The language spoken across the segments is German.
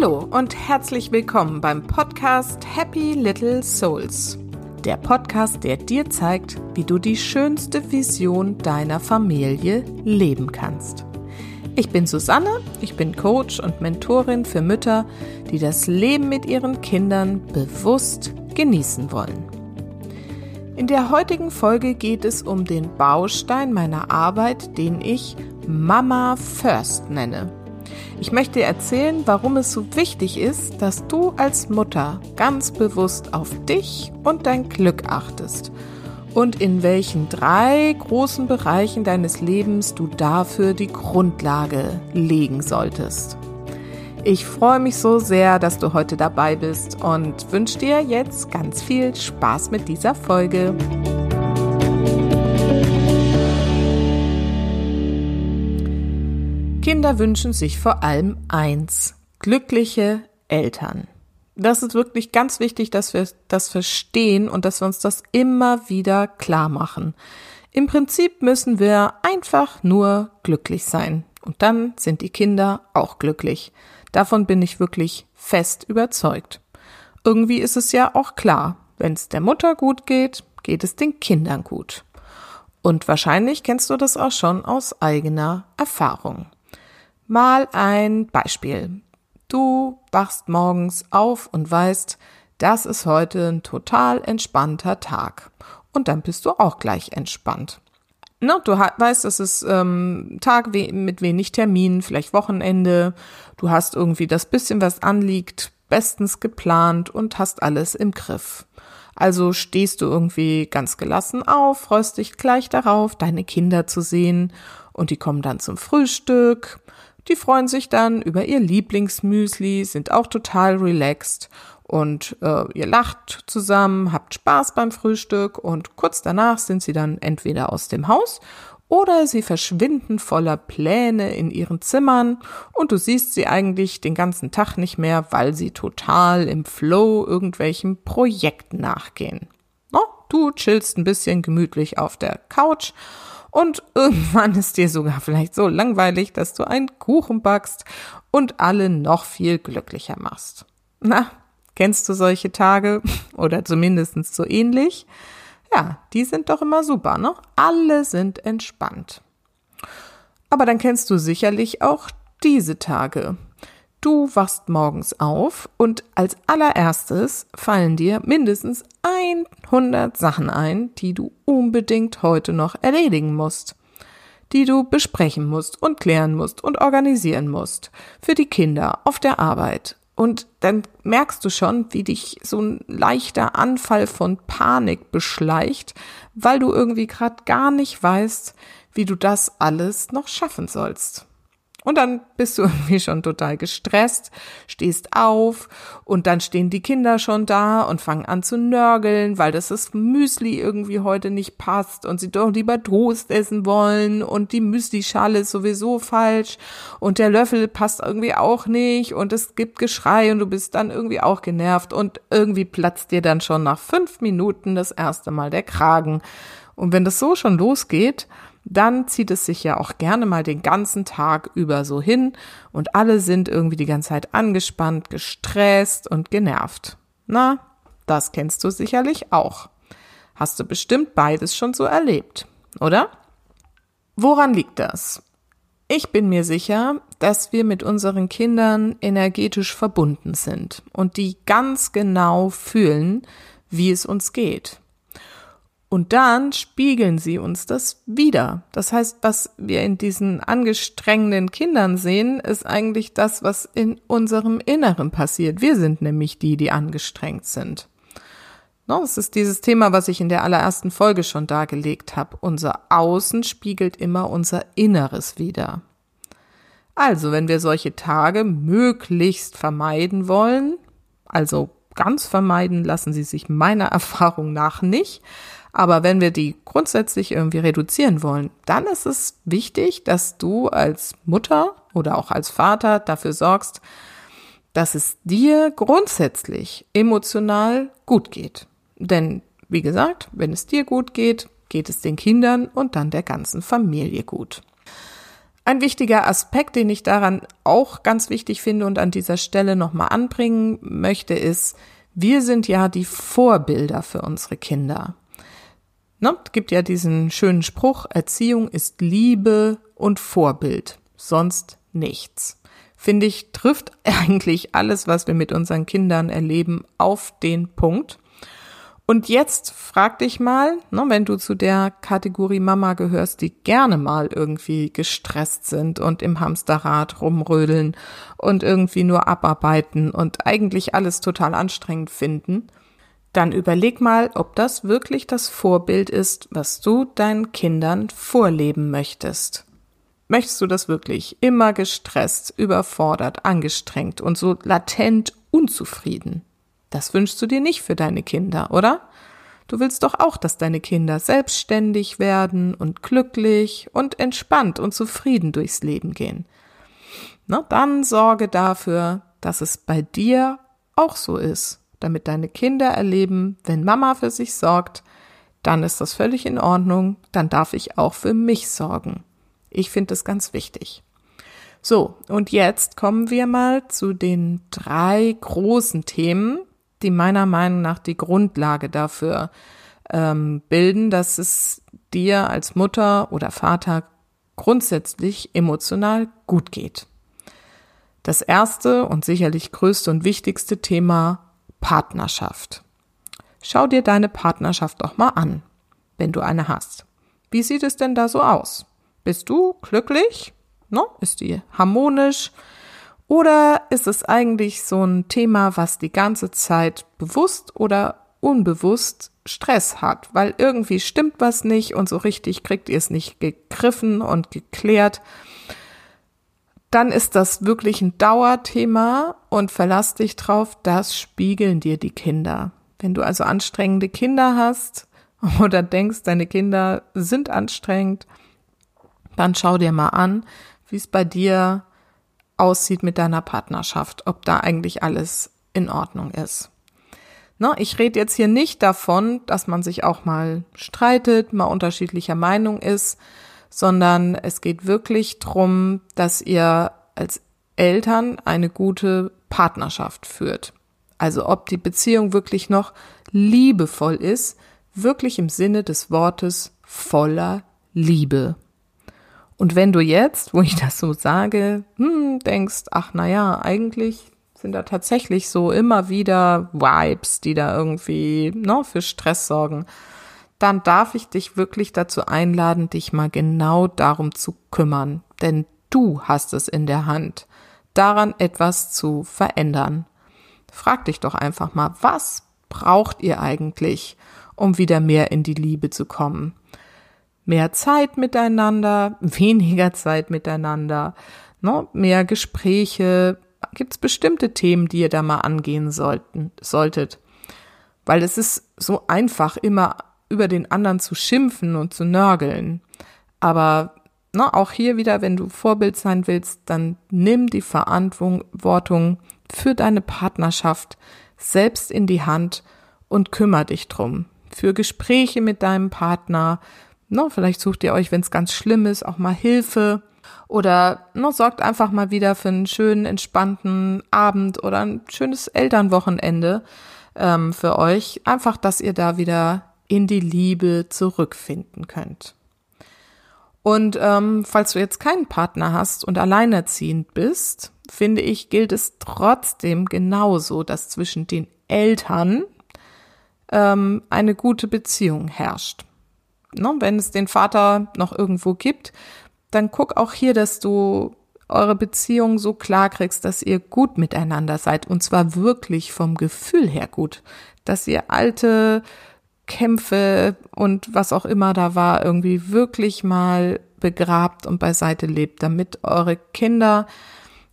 Hallo und herzlich willkommen beim Podcast Happy Little Souls. Der Podcast, der dir zeigt, wie du die schönste Vision deiner Familie leben kannst. Ich bin Susanne, ich bin Coach und Mentorin für Mütter, die das Leben mit ihren Kindern bewusst genießen wollen. In der heutigen Folge geht es um den Baustein meiner Arbeit, den ich Mama First nenne. Ich möchte erzählen, warum es so wichtig ist, dass du als Mutter ganz bewusst auf dich und dein Glück achtest und in welchen drei großen Bereichen deines Lebens du dafür die Grundlage legen solltest. Ich freue mich so sehr, dass du heute dabei bist und wünsche dir jetzt ganz viel Spaß mit dieser Folge. Kinder wünschen sich vor allem eins, glückliche Eltern. Das ist wirklich ganz wichtig, dass wir das verstehen und dass wir uns das immer wieder klar machen. Im Prinzip müssen wir einfach nur glücklich sein. Und dann sind die Kinder auch glücklich. Davon bin ich wirklich fest überzeugt. Irgendwie ist es ja auch klar, wenn es der Mutter gut geht, geht es den Kindern gut. Und wahrscheinlich kennst du das auch schon aus eigener Erfahrung. Mal ein Beispiel. Du wachst morgens auf und weißt, das ist heute ein total entspannter Tag. Und dann bist du auch gleich entspannt. Na, du weißt, es ist ähm, Tag mit wenig Terminen, vielleicht Wochenende. Du hast irgendwie das bisschen, was anliegt, bestens geplant und hast alles im Griff. Also stehst du irgendwie ganz gelassen auf, freust dich gleich darauf, deine Kinder zu sehen und die kommen dann zum Frühstück. Die freuen sich dann über ihr Lieblingsmüsli, sind auch total relaxed und äh, ihr lacht zusammen, habt Spaß beim Frühstück und kurz danach sind sie dann entweder aus dem Haus oder sie verschwinden voller Pläne in ihren Zimmern und du siehst sie eigentlich den ganzen Tag nicht mehr, weil sie total im Flow irgendwelchen Projekten nachgehen. No, du chillst ein bisschen gemütlich auf der Couch und irgendwann ist dir sogar vielleicht so langweilig, dass du einen Kuchen backst und alle noch viel glücklicher machst. Na, kennst du solche Tage oder zumindest so ähnlich? Ja, die sind doch immer super, ne? Alle sind entspannt. Aber dann kennst du sicherlich auch diese Tage. Du wachst morgens auf und als allererstes fallen dir mindestens 100 Sachen ein, die du unbedingt heute noch erledigen musst, die du besprechen musst und klären musst und organisieren musst für die Kinder auf der Arbeit. Und dann merkst du schon, wie dich so ein leichter Anfall von Panik beschleicht, weil du irgendwie gerade gar nicht weißt, wie du das alles noch schaffen sollst. Und dann bist du irgendwie schon total gestresst, stehst auf und dann stehen die Kinder schon da und fangen an zu nörgeln, weil das das Müsli irgendwie heute nicht passt und sie doch lieber Toast essen wollen und die Müslischale ist sowieso falsch und der Löffel passt irgendwie auch nicht und es gibt Geschrei und du bist dann irgendwie auch genervt und irgendwie platzt dir dann schon nach fünf Minuten das erste Mal der Kragen. Und wenn das so schon losgeht, dann zieht es sich ja auch gerne mal den ganzen Tag über so hin und alle sind irgendwie die ganze Zeit angespannt, gestresst und genervt. Na, das kennst du sicherlich auch. Hast du bestimmt beides schon so erlebt, oder? Woran liegt das? Ich bin mir sicher, dass wir mit unseren Kindern energetisch verbunden sind und die ganz genau fühlen, wie es uns geht. Und dann spiegeln sie uns das wieder. Das heißt, was wir in diesen angestrengten Kindern sehen, ist eigentlich das, was in unserem Inneren passiert. Wir sind nämlich die, die angestrengt sind. Das ist dieses Thema, was ich in der allerersten Folge schon dargelegt habe. Unser Außen spiegelt immer unser Inneres wieder. Also, wenn wir solche Tage möglichst vermeiden wollen, also ganz vermeiden lassen sie sich meiner Erfahrung nach nicht, aber wenn wir die grundsätzlich irgendwie reduzieren wollen, dann ist es wichtig, dass du als Mutter oder auch als Vater dafür sorgst, dass es dir grundsätzlich emotional gut geht. Denn, wie gesagt, wenn es dir gut geht, geht es den Kindern und dann der ganzen Familie gut. Ein wichtiger Aspekt, den ich daran auch ganz wichtig finde und an dieser Stelle nochmal anbringen möchte, ist, wir sind ja die Vorbilder für unsere Kinder. Ne? Gibt ja diesen schönen Spruch, Erziehung ist Liebe und Vorbild, sonst nichts. Finde ich, trifft eigentlich alles, was wir mit unseren Kindern erleben, auf den Punkt. Und jetzt frag dich mal, ne, wenn du zu der Kategorie Mama gehörst, die gerne mal irgendwie gestresst sind und im Hamsterrad rumrödeln und irgendwie nur abarbeiten und eigentlich alles total anstrengend finden, dann überleg mal, ob das wirklich das Vorbild ist, was du deinen Kindern vorleben möchtest. Möchtest du das wirklich immer gestresst, überfordert, angestrengt und so latent unzufrieden? Das wünschst du dir nicht für deine Kinder, oder? Du willst doch auch, dass deine Kinder selbstständig werden und glücklich und entspannt und zufrieden durchs Leben gehen. Na, dann sorge dafür, dass es bei dir auch so ist, damit deine Kinder erleben, wenn Mama für sich sorgt, dann ist das völlig in Ordnung, dann darf ich auch für mich sorgen. Ich finde es ganz wichtig. So, und jetzt kommen wir mal zu den drei großen Themen, die meiner Meinung nach die Grundlage dafür ähm, bilden, dass es dir als Mutter oder Vater grundsätzlich emotional gut geht. Das erste und sicherlich größte und wichtigste Thema Partnerschaft. Schau dir deine Partnerschaft doch mal an, wenn du eine hast. Wie sieht es denn da so aus? Bist du glücklich? No? Ist die harmonisch? Oder ist es eigentlich so ein Thema, was die ganze Zeit bewusst oder unbewusst Stress hat, weil irgendwie stimmt was nicht und so richtig kriegt ihr es nicht gegriffen und geklärt, dann ist das wirklich ein Dauerthema und verlass dich drauf, das spiegeln dir die Kinder. Wenn du also anstrengende Kinder hast oder denkst, deine Kinder sind anstrengend, dann schau dir mal an, wie es bei dir aussieht mit deiner Partnerschaft, ob da eigentlich alles in Ordnung ist. Na, ich rede jetzt hier nicht davon, dass man sich auch mal streitet, mal unterschiedlicher Meinung ist, sondern es geht wirklich drum, dass ihr als Eltern eine gute Partnerschaft führt. Also ob die Beziehung wirklich noch liebevoll ist, wirklich im Sinne des Wortes voller Liebe. Und wenn du jetzt, wo ich das so sage, hm, denkst, ach na ja, eigentlich sind da tatsächlich so immer wieder Vibes, die da irgendwie ne, für Stress sorgen, dann darf ich dich wirklich dazu einladen, dich mal genau darum zu kümmern. Denn du hast es in der Hand, daran etwas zu verändern. Frag dich doch einfach mal, was braucht ihr eigentlich, um wieder mehr in die Liebe zu kommen? mehr Zeit miteinander, weniger Zeit miteinander, ne, mehr Gespräche. Gibt es bestimmte Themen, die ihr da mal angehen sollten, solltet? Weil es ist so einfach, immer über den anderen zu schimpfen und zu nörgeln. Aber ne, auch hier wieder, wenn du Vorbild sein willst, dann nimm die Verantwortung für deine Partnerschaft selbst in die Hand und kümmere dich drum. Für Gespräche mit deinem Partner, Ne, vielleicht sucht ihr euch, wenn es ganz schlimm ist, auch mal Hilfe oder ne, sorgt einfach mal wieder für einen schönen, entspannten Abend oder ein schönes Elternwochenende ähm, für euch. Einfach, dass ihr da wieder in die Liebe zurückfinden könnt. Und ähm, falls du jetzt keinen Partner hast und alleinerziehend bist, finde ich, gilt es trotzdem genauso, dass zwischen den Eltern ähm, eine gute Beziehung herrscht. Ne, wenn es den Vater noch irgendwo gibt, dann guck auch hier, dass du eure Beziehung so klar kriegst, dass ihr gut miteinander seid. Und zwar wirklich vom Gefühl her gut, dass ihr alte Kämpfe und was auch immer da war, irgendwie wirklich mal begrabt und beiseite lebt, damit eure Kinder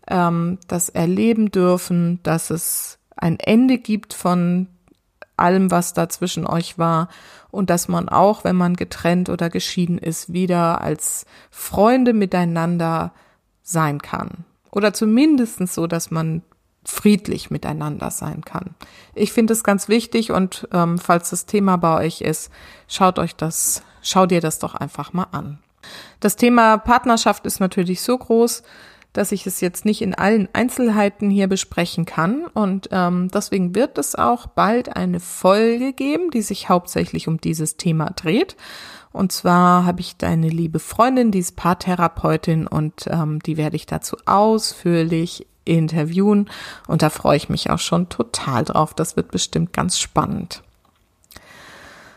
ähm, das erleben dürfen, dass es ein Ende gibt von allem, was da zwischen euch war und dass man auch, wenn man getrennt oder geschieden ist, wieder als Freunde miteinander sein kann. Oder zumindestens so, dass man friedlich miteinander sein kann. Ich finde es ganz wichtig und ähm, falls das Thema bei euch ist, schaut euch das, schau dir das doch einfach mal an. Das Thema Partnerschaft ist natürlich so groß, dass ich es jetzt nicht in allen Einzelheiten hier besprechen kann. Und ähm, deswegen wird es auch bald eine Folge geben, die sich hauptsächlich um dieses Thema dreht. Und zwar habe ich deine liebe Freundin, die ist Paartherapeutin und ähm, die werde ich dazu ausführlich interviewen. Und da freue ich mich auch schon total drauf. Das wird bestimmt ganz spannend.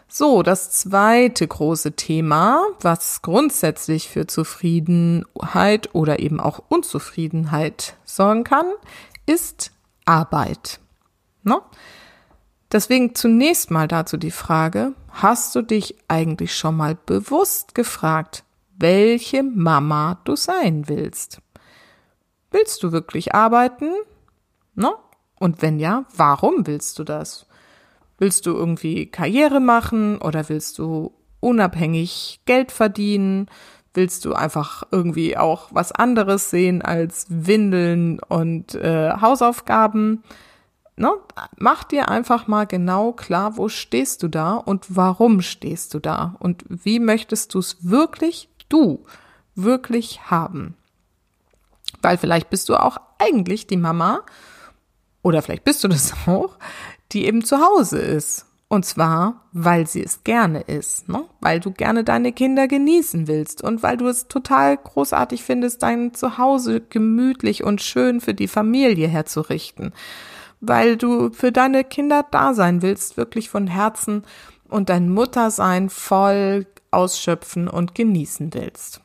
So, das zweite große Thema, was grundsätzlich für Zufriedenheit oder eben auch Unzufriedenheit sorgen kann, ist Arbeit. Ne? Deswegen zunächst mal dazu die Frage, hast du dich eigentlich schon mal bewusst gefragt, welche Mama du sein willst? Willst du wirklich arbeiten? Ne? Und wenn ja, warum willst du das? Willst du irgendwie Karriere machen oder willst du unabhängig Geld verdienen? Willst du einfach irgendwie auch was anderes sehen als Windeln und äh, Hausaufgaben? Ne? Mach dir einfach mal genau klar, wo stehst du da und warum stehst du da und wie möchtest du es wirklich, du, wirklich haben. Weil vielleicht bist du auch eigentlich die Mama, oder vielleicht bist du das auch, die eben zu Hause ist. Und zwar, weil sie es gerne ist, ne? weil du gerne deine Kinder genießen willst und weil du es total großartig findest, dein Zuhause gemütlich und schön für die Familie herzurichten, weil du für deine Kinder da sein willst, wirklich von Herzen und dein Muttersein voll ausschöpfen und genießen willst.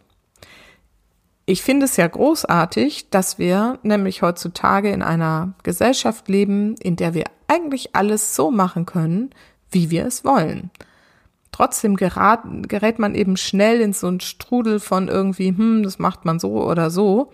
Ich finde es ja großartig, dass wir nämlich heutzutage in einer Gesellschaft leben, in der wir eigentlich alles so machen können, wie wir es wollen. Trotzdem gerät, gerät man eben schnell in so einen Strudel von irgendwie, hm, das macht man so oder so.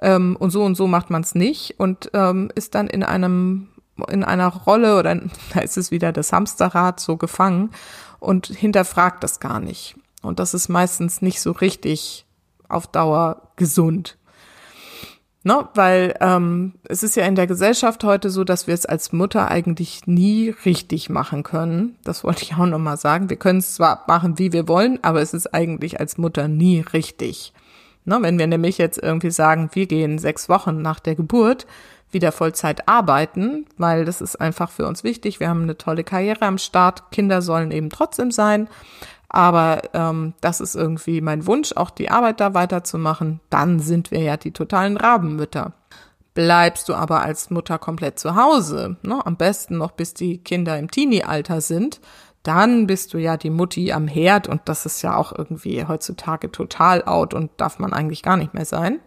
Ähm, und so und so macht man es nicht und ähm, ist dann in einem in einer Rolle oder da ist es wieder das Hamsterrad so gefangen und hinterfragt das gar nicht. Und das ist meistens nicht so richtig auf Dauer gesund. Ne? Weil ähm, es ist ja in der Gesellschaft heute so, dass wir es als Mutter eigentlich nie richtig machen können. Das wollte ich auch nochmal sagen. Wir können es zwar machen, wie wir wollen, aber es ist eigentlich als Mutter nie richtig. Ne? Wenn wir nämlich jetzt irgendwie sagen, wir gehen sechs Wochen nach der Geburt wieder Vollzeit arbeiten, weil das ist einfach für uns wichtig. Wir haben eine tolle Karriere am Start. Kinder sollen eben trotzdem sein. Aber ähm, das ist irgendwie mein Wunsch, auch die Arbeit da weiterzumachen. Dann sind wir ja die totalen Rabenmütter. Bleibst du aber als Mutter komplett zu Hause, ne, am besten noch bis die Kinder im Teenie-Alter sind, dann bist du ja die Mutti am Herd und das ist ja auch irgendwie heutzutage total out und darf man eigentlich gar nicht mehr sein.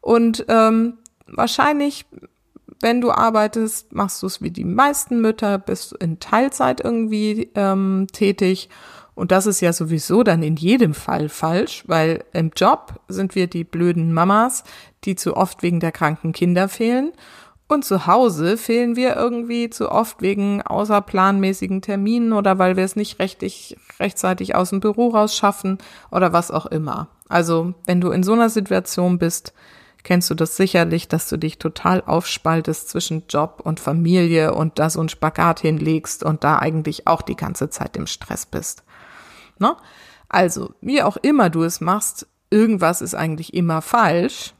Und ähm, wahrscheinlich, wenn du arbeitest, machst du es wie die meisten Mütter, bist in Teilzeit irgendwie ähm, tätig und das ist ja sowieso dann in jedem Fall falsch, weil im Job sind wir die blöden Mamas, die zu oft wegen der kranken Kinder fehlen. Und zu Hause fehlen wir irgendwie zu oft wegen außerplanmäßigen Terminen oder weil wir es nicht rechtig, rechtzeitig aus dem Büro rausschaffen oder was auch immer. Also, wenn du in so einer Situation bist, kennst du das sicherlich, dass du dich total aufspaltest zwischen Job und Familie und da so ein Spagat hinlegst und da eigentlich auch die ganze Zeit im Stress bist. Ne? Also, wie auch immer du es machst, irgendwas ist eigentlich immer falsch,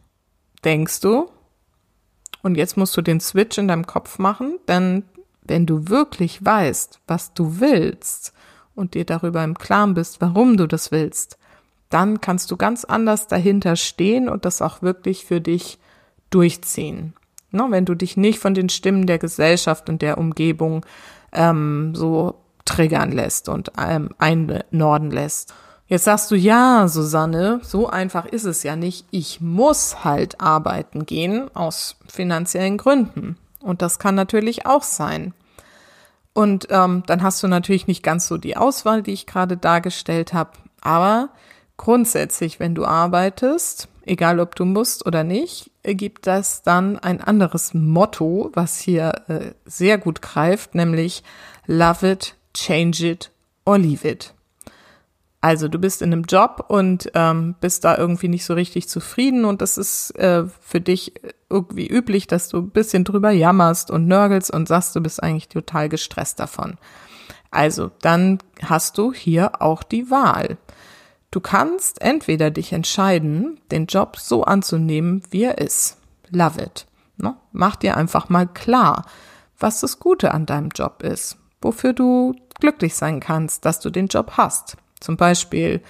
denkst du. Und jetzt musst du den Switch in deinem Kopf machen, denn wenn du wirklich weißt, was du willst und dir darüber im Klaren bist, warum du das willst, dann kannst du ganz anders dahinter stehen und das auch wirklich für dich durchziehen. Ne, wenn du dich nicht von den Stimmen der Gesellschaft und der Umgebung ähm, so triggern lässt und ähm, einnorden lässt. Jetzt sagst du, ja, Susanne, so einfach ist es ja nicht. Ich muss halt arbeiten gehen aus finanziellen Gründen. Und das kann natürlich auch sein. Und ähm, dann hast du natürlich nicht ganz so die Auswahl, die ich gerade dargestellt habe. Aber grundsätzlich, wenn du arbeitest, egal ob du musst oder nicht, gibt das dann ein anderes Motto, was hier äh, sehr gut greift, nämlich Love it, change it or leave it. Also du bist in einem Job und ähm, bist da irgendwie nicht so richtig zufrieden und das ist äh, für dich irgendwie üblich, dass du ein bisschen drüber jammerst und nörgelst und sagst, du bist eigentlich total gestresst davon. Also dann hast du hier auch die Wahl. Du kannst entweder dich entscheiden, den Job so anzunehmen, wie er ist. Love it. Ne? Mach dir einfach mal klar, was das Gute an deinem Job ist, wofür du glücklich sein kannst, dass du den Job hast. Zum Beispiel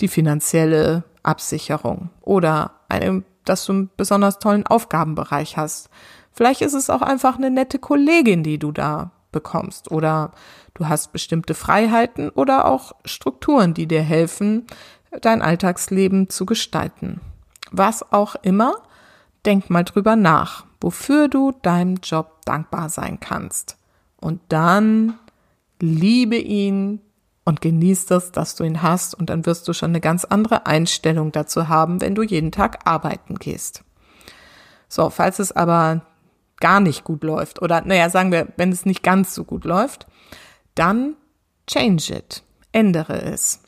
die finanzielle Absicherung oder eine, dass du einen besonders tollen Aufgabenbereich hast. Vielleicht ist es auch einfach eine nette Kollegin, die du da bekommst oder du hast bestimmte Freiheiten oder auch Strukturen, die dir helfen, dein Alltagsleben zu gestalten. Was auch immer, denk mal drüber nach, wofür du deinem Job dankbar sein kannst. Und dann liebe ihn und genieß das, dass du ihn hast und dann wirst du schon eine ganz andere Einstellung dazu haben, wenn du jeden Tag arbeiten gehst. So, falls es aber gar nicht gut läuft oder naja, sagen wir, wenn es nicht ganz so gut läuft, dann change it, ändere es.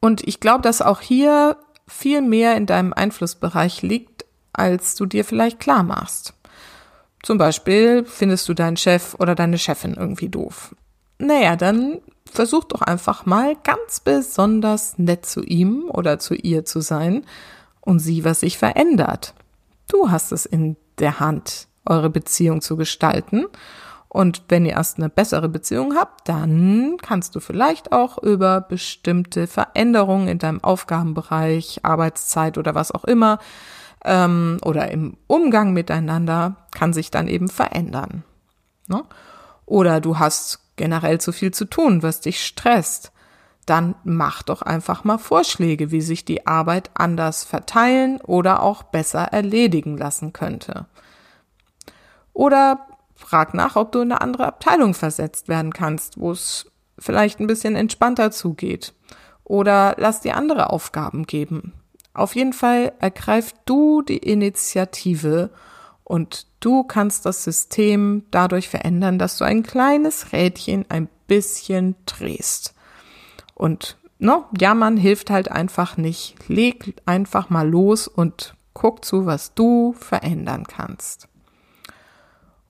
Und ich glaube, dass auch hier viel mehr in deinem Einflussbereich liegt, als du dir vielleicht klar machst. Zum Beispiel findest du deinen Chef oder deine Chefin irgendwie doof. Naja, dann versuch doch einfach mal ganz besonders nett zu ihm oder zu ihr zu sein und sieh, was sich verändert. Du hast es in der Hand, eure Beziehung zu gestalten. Und wenn ihr erst eine bessere Beziehung habt, dann kannst du vielleicht auch über bestimmte Veränderungen in deinem Aufgabenbereich, Arbeitszeit oder was auch immer ähm, oder im Umgang miteinander kann sich dann eben verändern. Ne? Oder du hast generell zu viel zu tun, was dich stresst. Dann mach doch einfach mal Vorschläge, wie sich die Arbeit anders verteilen oder auch besser erledigen lassen könnte. Oder frag nach, ob du in eine andere Abteilung versetzt werden kannst, wo es vielleicht ein bisschen entspannter zugeht. Oder lass dir andere Aufgaben geben. Auf jeden Fall ergreif du die Initiative und du kannst das System dadurch verändern, dass du ein kleines Rädchen ein bisschen drehst. Und no, jammern hilft halt einfach nicht. Leg einfach mal los und guck zu, was du verändern kannst.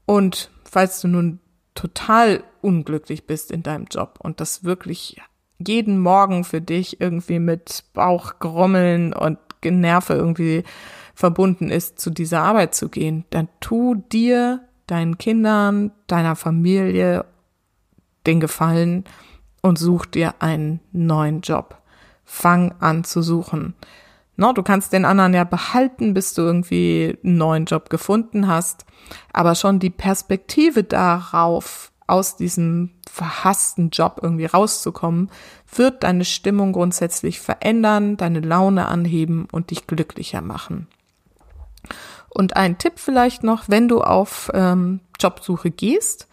Und falls du nun total unglücklich bist in deinem Job und das wirklich jeden Morgen für dich irgendwie mit Bauchgrummeln und Generve irgendwie verbunden ist, zu dieser Arbeit zu gehen, dann tu dir, deinen Kindern, deiner Familie den Gefallen und such dir einen neuen Job. Fang an zu suchen. No, du kannst den anderen ja behalten, bis du irgendwie einen neuen Job gefunden hast, aber schon die Perspektive darauf, aus diesem verhassten Job irgendwie rauszukommen, wird deine Stimmung grundsätzlich verändern, deine Laune anheben und dich glücklicher machen. Und ein Tipp vielleicht noch, wenn du auf ähm, Jobsuche gehst,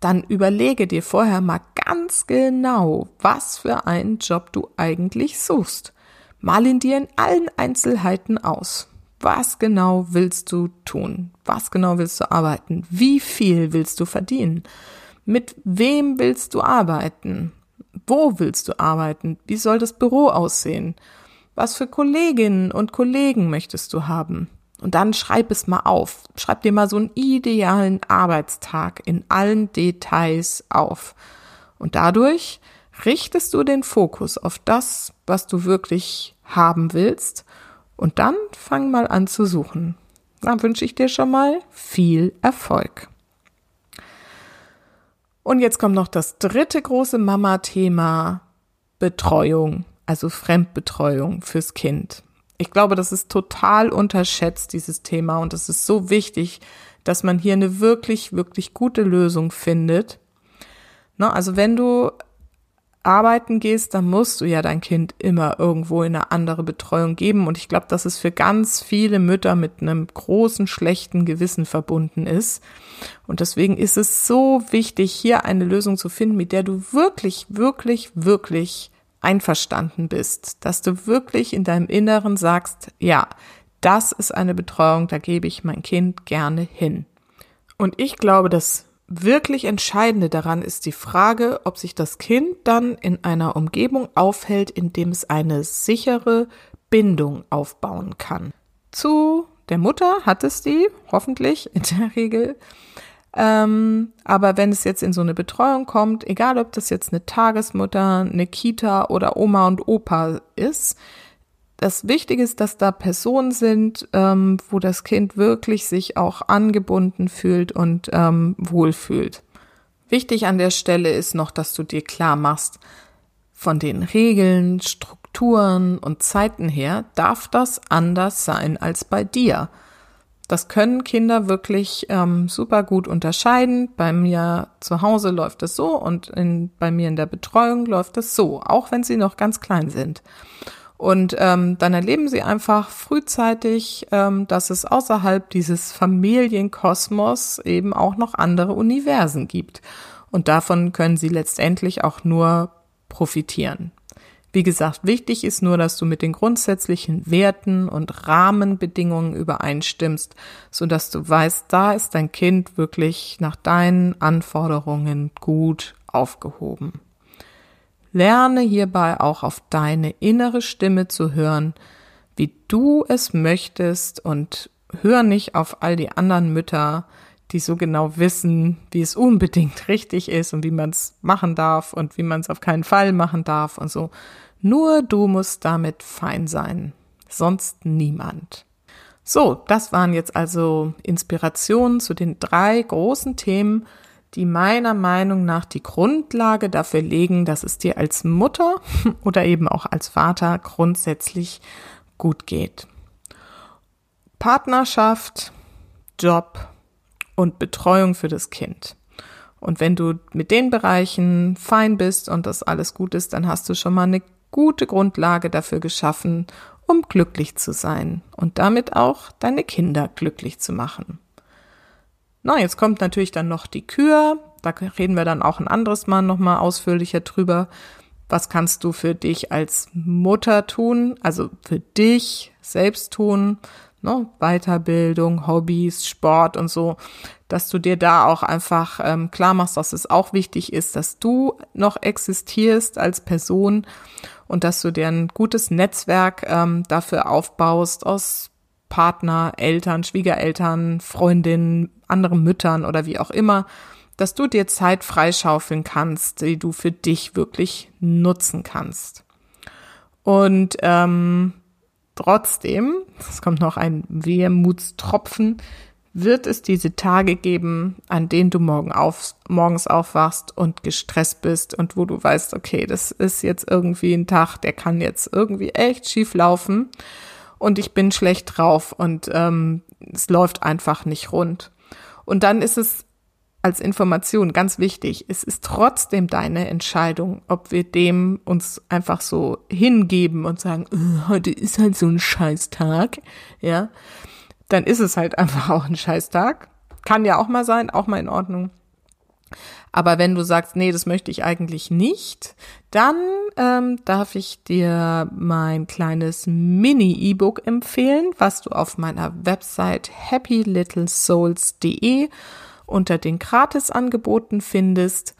dann überlege dir vorher mal ganz genau, was für einen Job du eigentlich suchst. Mal ihn dir in allen Einzelheiten aus. Was genau willst du tun? Was genau willst du arbeiten? Wie viel willst du verdienen? Mit wem willst du arbeiten? Wo willst du arbeiten? Wie soll das Büro aussehen? Was für Kolleginnen und Kollegen möchtest du haben? Und dann schreib es mal auf. Schreib dir mal so einen idealen Arbeitstag in allen Details auf. Und dadurch richtest du den Fokus auf das, was du wirklich haben willst. Und dann fang mal an zu suchen. Dann wünsche ich dir schon mal viel Erfolg. Und jetzt kommt noch das dritte große Mama-Thema Betreuung, also Fremdbetreuung fürs Kind. Ich glaube, das ist total unterschätzt, dieses Thema. Und es ist so wichtig, dass man hier eine wirklich, wirklich gute Lösung findet. Ne, also wenn du arbeiten gehst, dann musst du ja dein Kind immer irgendwo in eine andere Betreuung geben. Und ich glaube, dass es für ganz viele Mütter mit einem großen schlechten Gewissen verbunden ist. Und deswegen ist es so wichtig, hier eine Lösung zu finden, mit der du wirklich, wirklich, wirklich einverstanden bist, dass du wirklich in deinem Inneren sagst, ja, das ist eine Betreuung, da gebe ich mein Kind gerne hin. Und ich glaube, dass wirklich Entscheidende daran ist die Frage, ob sich das Kind dann in einer Umgebung aufhält, in dem es eine sichere Bindung aufbauen kann. Zu der Mutter hat es die, hoffentlich in der Regel, Ähm, aber wenn es jetzt in so eine Betreuung kommt, egal ob das jetzt eine Tagesmutter, eine Kita oder Oma und Opa ist, das Wichtige ist, dass da Personen sind, ähm, wo das Kind wirklich sich auch angebunden fühlt und ähm, wohlfühlt. Wichtig an der Stelle ist noch, dass du dir klar machst, von den Regeln, Strukturen und Zeiten her darf das anders sein als bei dir. Das können Kinder wirklich ähm, super gut unterscheiden. Bei mir zu Hause läuft es so und in, bei mir in der Betreuung läuft es so, auch wenn sie noch ganz klein sind. Und ähm, dann erleben sie einfach frühzeitig, ähm, dass es außerhalb dieses Familienkosmos eben auch noch andere Universen gibt. Und davon können sie letztendlich auch nur profitieren. Wie gesagt, wichtig ist nur, dass du mit den grundsätzlichen Werten und Rahmenbedingungen übereinstimmst, so dass du weißt, da ist dein Kind wirklich nach deinen Anforderungen gut aufgehoben. Lerne hierbei auch auf deine innere Stimme zu hören, wie du es möchtest und hör nicht auf all die anderen Mütter, die so genau wissen, wie es unbedingt richtig ist und wie man es machen darf und wie man es auf keinen Fall machen darf und so. Nur du musst damit fein sein, sonst niemand. So, das waren jetzt also Inspirationen zu den drei großen Themen, die meiner Meinung nach die Grundlage dafür legen, dass es dir als Mutter oder eben auch als Vater grundsätzlich gut geht. Partnerschaft, Job und Betreuung für das Kind. Und wenn du mit den Bereichen fein bist und das alles gut ist, dann hast du schon mal eine gute Grundlage dafür geschaffen, um glücklich zu sein und damit auch deine Kinder glücklich zu machen. Na, jetzt kommt natürlich dann noch die Kür. Da reden wir dann auch ein anderes Mal nochmal ausführlicher drüber. Was kannst du für dich als Mutter tun? Also für dich selbst tun? Ne? Weiterbildung, Hobbys, Sport und so. Dass du dir da auch einfach ähm, klar machst, dass es auch wichtig ist, dass du noch existierst als Person und dass du dir ein gutes Netzwerk ähm, dafür aufbaust aus Partner, Eltern, Schwiegereltern, Freundinnen, anderen Müttern oder wie auch immer, dass du dir Zeit freischaufeln kannst, die du für dich wirklich nutzen kannst. Und ähm, trotzdem, es kommt noch ein Wehmutstropfen, wird es diese Tage geben, an denen du morgen auf, morgens aufwachst und gestresst bist und wo du weißt, okay, das ist jetzt irgendwie ein Tag, der kann jetzt irgendwie echt schief laufen und ich bin schlecht drauf und ähm, es läuft einfach nicht rund. Und dann ist es als Information ganz wichtig, es ist trotzdem deine Entscheidung, ob wir dem uns einfach so hingeben und sagen, äh, heute ist halt so ein Scheißtag, ja, dann ist es halt einfach auch ein Scheißtag. Kann ja auch mal sein, auch mal in Ordnung. Aber wenn du sagst, nee, das möchte ich eigentlich nicht, dann ähm, darf ich dir mein kleines Mini-E-Book empfehlen, was du auf meiner Website happylittlesouls.de unter den Gratisangeboten findest.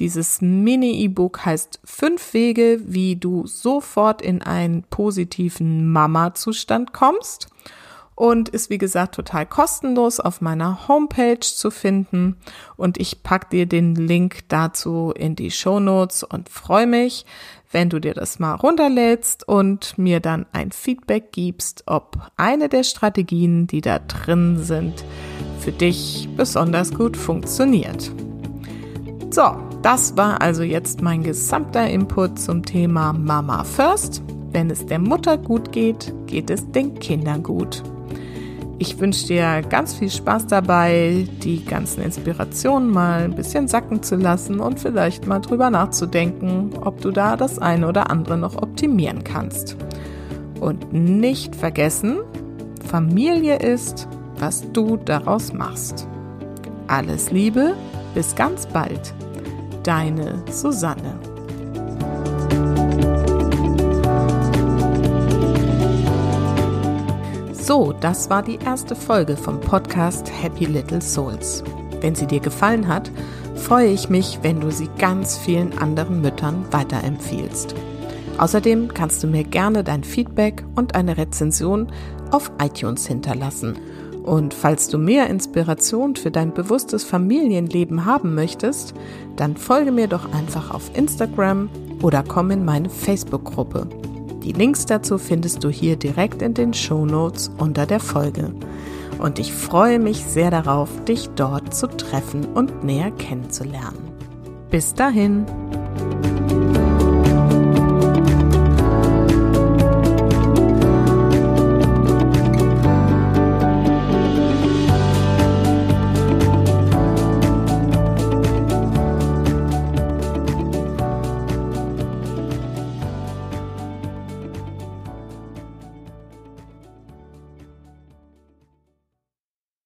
Dieses Mini-E-Book heißt Fünf Wege, wie du sofort in einen positiven Mama-Zustand kommst und ist wie gesagt total kostenlos auf meiner Homepage zu finden und ich pack dir den Link dazu in die Show Notes und freue mich, wenn du dir das mal runterlädst und mir dann ein Feedback gibst, ob eine der Strategien, die da drin sind, für dich besonders gut funktioniert. So, das war also jetzt mein gesamter Input zum Thema Mama First. Wenn es der Mutter gut geht, geht es den Kindern gut. Ich wünsche dir ganz viel Spaß dabei, die ganzen Inspirationen mal ein bisschen sacken zu lassen und vielleicht mal drüber nachzudenken, ob du da das eine oder andere noch optimieren kannst. Und nicht vergessen, Familie ist, was du daraus machst. Alles Liebe, bis ganz bald. Deine Susanne. So, das war die erste Folge vom Podcast Happy Little Souls. Wenn sie dir gefallen hat, freue ich mich, wenn du sie ganz vielen anderen Müttern weiterempfiehlst. Außerdem kannst du mir gerne dein Feedback und eine Rezension auf iTunes hinterlassen. Und falls du mehr Inspiration für dein bewusstes Familienleben haben möchtest, dann folge mir doch einfach auf Instagram oder komm in meine Facebook-Gruppe. Die Links dazu findest du hier direkt in den Show Notes unter der Folge. Und ich freue mich sehr darauf, dich dort zu treffen und näher kennenzulernen. Bis dahin!